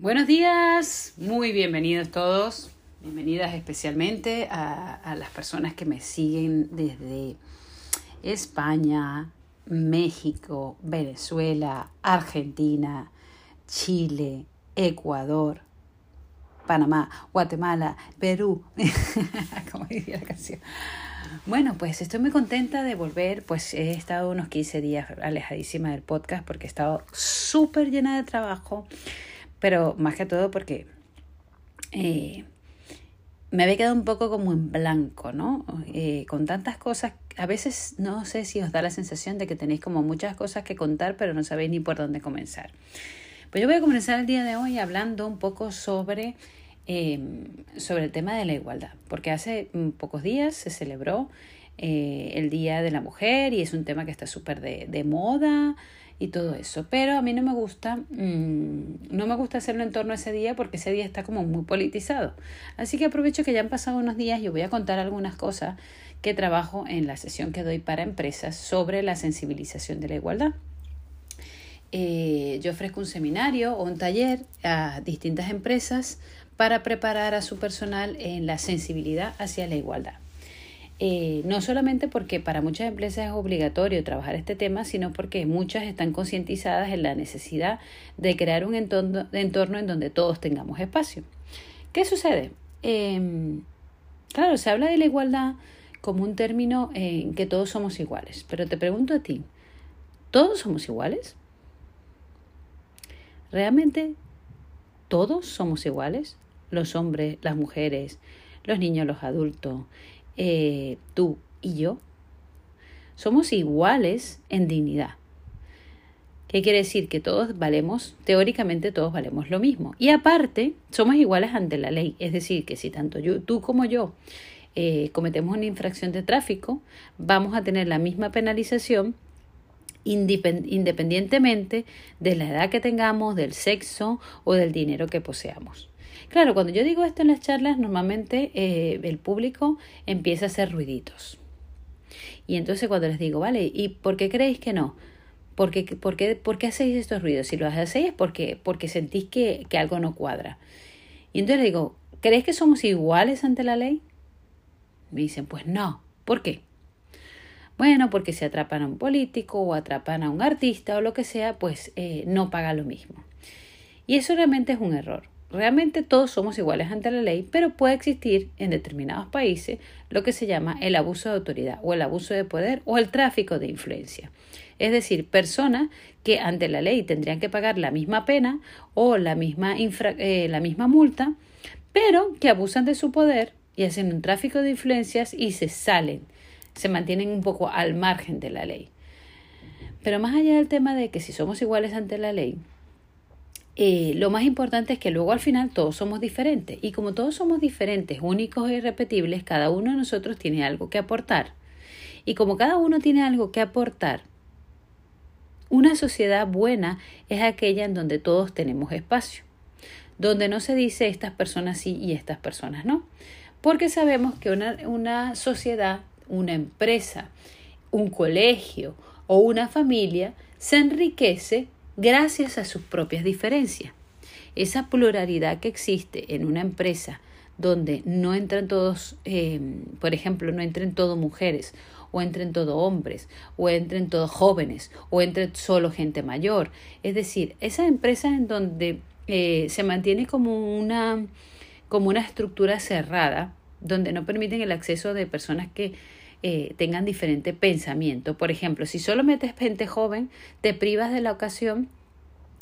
Buenos días, muy bienvenidos todos, bienvenidas especialmente a, las personas que me siguen desde España, México, Venezuela, Argentina, Chile, Ecuador, Panamá, Guatemala, Perú, como diría la canción. Bueno, pues estoy muy contenta de volver, pues he estado unos 15 días alejadísima del podcast porque he estado súper llena de trabajo pero más que todo porque eh, me había quedado un poco como en blanco, ¿no? Eh, con tantas cosas, a veces no sé si os da la sensación de que tenéis como muchas cosas que contar, pero no sabéis ni por dónde comenzar. Pues yo voy a comenzar el día de hoy hablando un poco sobre, em, sobre el tema de la igualdad, porque hace mm, pocos días se celebró eh, el Día de la Mujer y es un tema que está súper de, de moda, y todo eso. Pero a mí no me gusta, mm, no me gusta hacerlo en torno a ese día porque ese día está como muy politizado. Así que aprovecho que ya han pasado unos días y voy a contar algunas cosas que trabajo en la sesión que doy para empresas sobre la sensibilización de la igualdad. Eh, yo ofrezco un seminario o un taller a distintas empresas para preparar a su personal en la sensibilidad hacia la igualdad. Eh, no solamente porque para muchas empresas es obligatorio trabajar este tema, sino porque muchas están concientizadas en la necesidad de crear un entorno, en donde todos tengamos espacio. ¿Qué sucede? Em, claro, se habla de la igualdad como un término en que todos somos iguales, pero te pregunto a ti, ¿todos somos iguales? ¿Realmente todos somos iguales? Los hombres, las mujeres, los niños, los adultos, eh, tú y yo, somos iguales en dignidad. ¿Qué quiere decir? Que todos valemos, teóricamente todos valemos lo mismo. Y aparte, somos iguales ante la ley. Es decir, que si tanto yo, tú como yo eh, cometemos una infracción de tráfico, vamos a tener la misma penalización independientemente de la edad que tengamos, del sexo o del dinero que poseamos. Claro, cuando yo digo esto en las charlas, normalmente eh, el público empieza a hacer ruiditos. Y entonces cuando les digo, vale, ¿y por qué creéis que no? ¿Por qué, por qué, por qué hacéis estos ruidos? Si lo hacéis es porque, porque sentís que, que algo no cuadra. Y entonces les digo, ¿creéis que somos iguales ante la ley? Me dicen, pues no. ¿Por qué? Bueno, porque si atrapan a un político o atrapan a un artista o lo que sea, pues eh, no paga lo mismo. Y eso realmente es un error. Realmente todos somos iguales ante la ley, pero puede existir en determinados países lo que se llama el abuso de autoridad o el abuso de poder o el tráfico de influencia. Es decir, personas que ante la ley tendrían que pagar la misma pena o la misma, eh, la misma multa, pero que abusan de su poder y hacen un tráfico de influencias y se salen, se mantienen un poco al margen de la ley. Pero más allá del tema de que si somos iguales ante la ley, eh, lo más importante es que luego al final todos somos diferentes y como todos somos diferentes, únicos e irrepetibles, cada uno de nosotros tiene algo que aportar. Y como cada uno tiene algo que aportar, una sociedad buena es aquella en donde todos tenemos espacio, donde no se dice estas personas sí y estas personas no, porque sabemos que una, una sociedad, una empresa, un colegio o una familia se enriquece gracias a sus propias diferencias. Esa pluralidad que existe en una empresa donde no entran todos, em, por ejemplo, no entren todos mujeres, o entren todos hombres, o entren todos jóvenes, o entren solo gente mayor. Es decir, esa empresa en donde eh, se mantiene como una, como una estructura cerrada, donde no permiten el acceso de personas que eh, tengan diferente pensamiento. Por ejemplo, si solo metes gente joven, te privas de la ocasión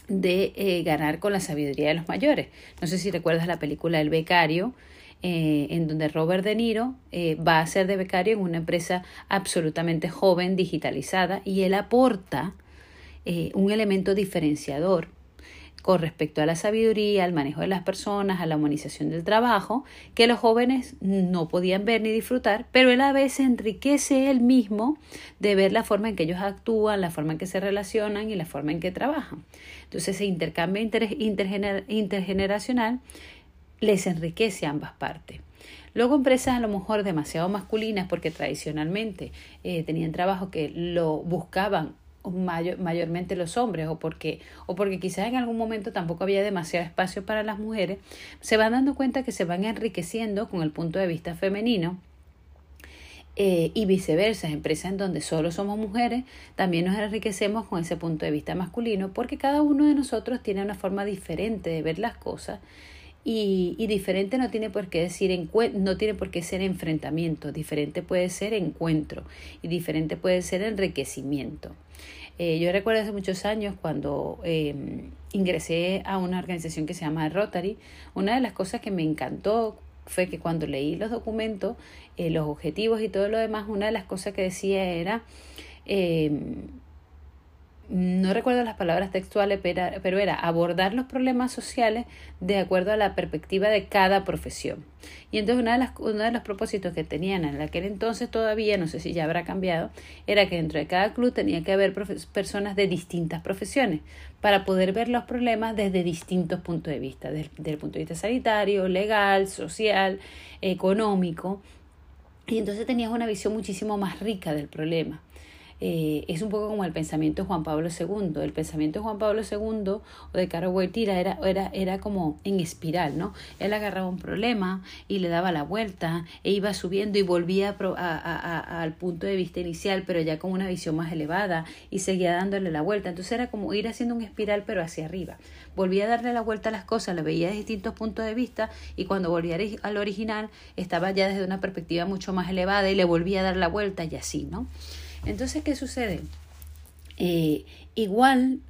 de eh, ganar con la sabiduría de los mayores. No sé si recuerdas la película El becario, eh, en donde Robert De Niro va a ser de becario en una empresa absolutamente joven, digitalizada, y él aporta un elemento diferenciador con respecto a la sabiduría, al manejo de las personas, a la humanización del trabajo, que los jóvenes no podían ver ni disfrutar, pero él a veces enriquece él mismo de ver la forma en que ellos actúan, la forma en que se relacionan y la forma en que trabajan. Entonces ese intercambio intergeneracional les enriquece a ambas partes. Luego empresas a lo mejor demasiado masculinas porque tradicionalmente eh, tenían trabajo que lo buscaban mayormente los hombres o porque, o porque quizás en algún momento tampoco había demasiado espacio para las mujeres, se van dando cuenta que se van enriqueciendo con el punto de vista femenino eh, y viceversa, empresas en donde solo somos mujeres, también nos enriquecemos con ese punto de vista masculino, porque cada uno de nosotros tiene una forma diferente de ver las cosas y, y, diferente no tiene por qué decir no tiene por qué ser enfrentamiento, diferente puede ser encuentro y diferente puede ser enriquecimiento. Eh, yo recuerdo hace muchos años cuando em, ingresé a una organización que se llama Rotary, una de las cosas que me encantó fue que cuando leí los documentos, eh, los objetivos y todo lo demás, una de las cosas que decía era em, no recuerdo las palabras textuales, pero era abordar los problemas sociales de acuerdo a la perspectiva de cada profesión. Y entonces una de las, uno de los propósitos que tenían en aquel entonces todavía, no sé si ya habrá cambiado, era que dentro de cada club tenía que haber personas de distintas profesiones para poder ver los problemas desde distintos puntos de vista, desde, desde el punto de vista sanitario, legal, social, económico. Y entonces tenías una visión muchísimo más rica del problema. Eh, es un poco como el pensamiento de Juan Pablo II. El pensamiento de Juan Pablo II o de Caro Wojtyla era, era, era como en espiral, ¿no? Él agarraba un problema y le daba la vuelta e iba subiendo y volvía a, al punto de vista inicial, pero ya con una visión más elevada y seguía dándole la vuelta. Entonces era como ir haciendo un espiral, pero hacia arriba. Volvía a darle la vuelta a las cosas, lo veía desde distintos puntos de vista y cuando volvía al original estaba ya desde una perspectiva mucho más elevada y le volvía a dar la vuelta y así, ¿no? Entonces, ¿qué sucede? Eh, igual,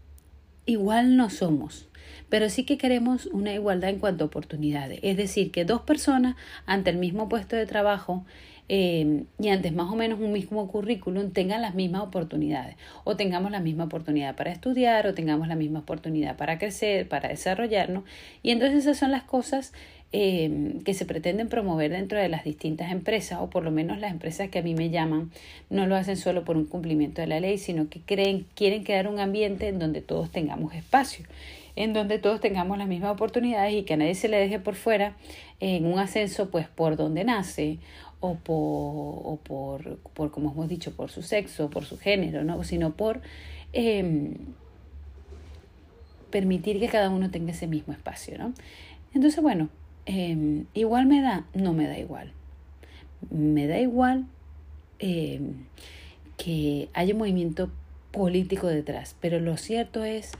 igual no somos, pero sí que queremos una igualdad en cuanto a oportunidades. Es decir, que dos personas ante el mismo puesto de trabajo eh, y antes más o menos un mismo currículum tengan las mismas oportunidades o tengamos la misma oportunidad para estudiar o tengamos la misma oportunidad para crecer, para desarrollarnos. Y entonces esas son las cosas eh, que se pretenden promover dentro de las distintas empresas, o por lo menos las empresas que a mí me llaman, no lo hacen solo por un cumplimiento de la ley, sino que creen, quieren crear un ambiente en donde todos tengamos espacio, en donde todos tengamos las mismas oportunidades y que a nadie se le deje por fuera en un ascenso, pues por donde nace o por, o por, por como hemos dicho, por su sexo, por su género, ¿no? sino por em, permitir que cada uno tenga ese mismo espacio. ¿no? Entonces, bueno, Em, igual me da, no me da igual. Me da igual em, que haya un movimiento político detrás, pero lo cierto es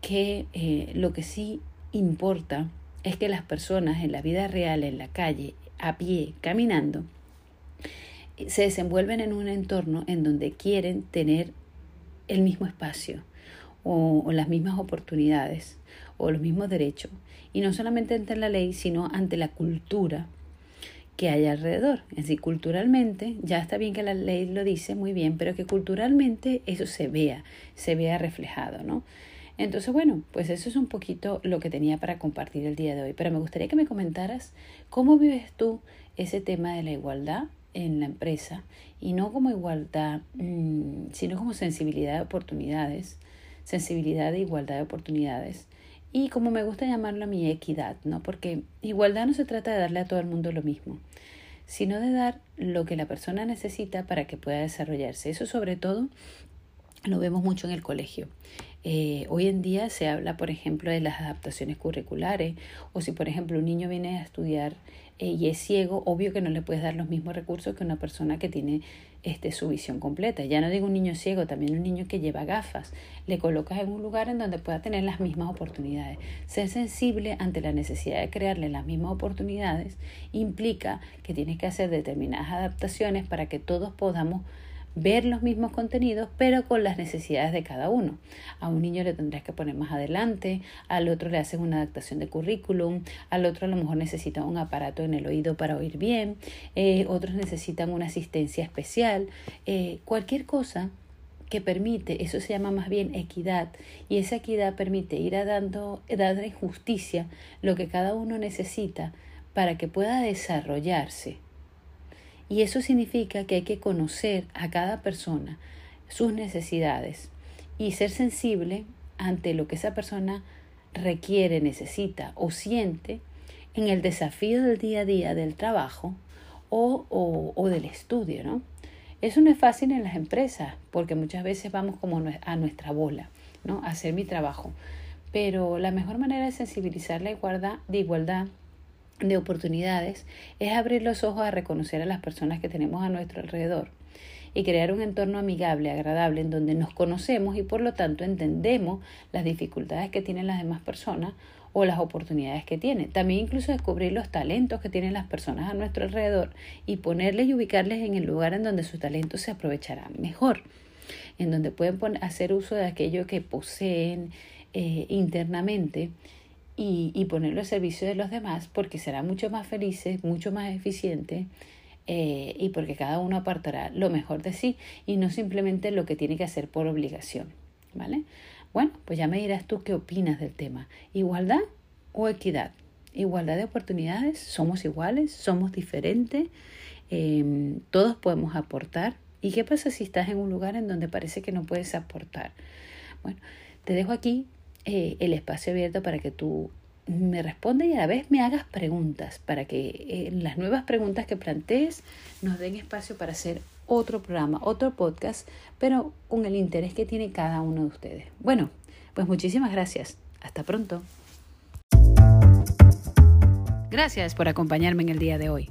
que eh, lo que sí importa es que las personas en la vida real, en la calle, a pie, caminando, se desenvuelven en un entorno en donde quieren tener el mismo espacio o las mismas oportunidades o los mismos derechos y no solamente ante la ley, sino ante la cultura que hay alrededor. Es decir, culturalmente, ya está bien que la ley lo dice muy bien, pero que culturalmente eso se vea, se vea reflejado, ¿no? Entonces, bueno, pues eso es un poquito lo que tenía para compartir el día de hoy. Pero me gustaría que me comentaras cómo vives tú ese tema de la igualdad en la empresa y no como igualdad, mm, sino como sensibilidad de oportunidades, sensibilidad de igualdad de oportunidades y como me gusta llamarlo mi equidad, ¿no? Porque igualdad no se trata de darle a todo el mundo lo mismo, sino de dar lo que la persona necesita para que pueda desarrollarse. Eso sobre todo lo vemos mucho en el colegio. Eh, hoy en día se habla, por ejemplo, de las adaptaciones curriculares o si, por ejemplo, un niño viene a estudiar eh, y es ciego, obvio que no le puedes dar los mismos recursos que una persona que tiene este, su visión completa. Ya no digo un niño ciego, también un niño que lleva gafas. Le colocas en un lugar en donde pueda tener las mismas oportunidades. Ser sensible ante la necesidad de crearle las mismas oportunidades implica que tienes que hacer determinadas adaptaciones para que todos podamos ver los mismos contenidos, pero con las necesidades de cada uno. A un niño le tendrás que poner más adelante, al otro le haces una adaptación de currículum, al otro a lo mejor necesita un aparato en el oído para oír bien, eh, otros necesitan una asistencia especial, eh, cualquier cosa que permite, eso se llama más bien equidad, y esa equidad permite ir a dando, darle justicia lo que cada uno necesita para que pueda desarrollarse. Y eso significa que hay que conocer a cada persona, sus necesidades, y ser sensible ante lo que esa persona requiere, necesita o siente en el desafío del día a día del trabajo o, o, del estudio, ¿no? Eso no es fácil en las empresas porque muchas veces vamos como a nuestra bola, ¿no? Hacer mi trabajo. Pero la mejor manera de sensibilizar la igualdad, de igualdad de oportunidades es abrir los ojos a reconocer a las personas que tenemos a nuestro alrededor y crear un entorno amigable, agradable, en donde nos conocemos y por lo tanto entendemos las dificultades que tienen las demás personas o las oportunidades que tienen. También incluso descubrir los talentos que tienen las personas a nuestro alrededor y ponerles y ubicarles en el lugar en donde sus talentos se aprovecharán mejor, en donde pueden hacer uso de aquello que poseen eh, internamente y, ponerlo al servicio de los demás porque serán mucho más felices, mucho más eficientes eh, y porque cada uno apartará lo mejor de sí y no simplemente lo que tiene que hacer por obligación. ¿Vale? Bueno, pues ya me dirás tú qué opinas del tema. ¿Igualdad o equidad? Igualdad de oportunidades, somos iguales, somos diferentes, em, todos podemos aportar. ¿Y qué pasa si estás en un lugar en donde parece que no puedes aportar? Bueno, te dejo aquí eh, el espacio abierto para que tú me responda y a la vez me hagas preguntas para que en las nuevas preguntas que plantees nos den espacio para hacer otro programa, otro podcast, pero con el interés que tiene cada uno de ustedes. Bueno, pues muchísimas gracias. Hasta pronto. Gracias por acompañarme en el día de hoy.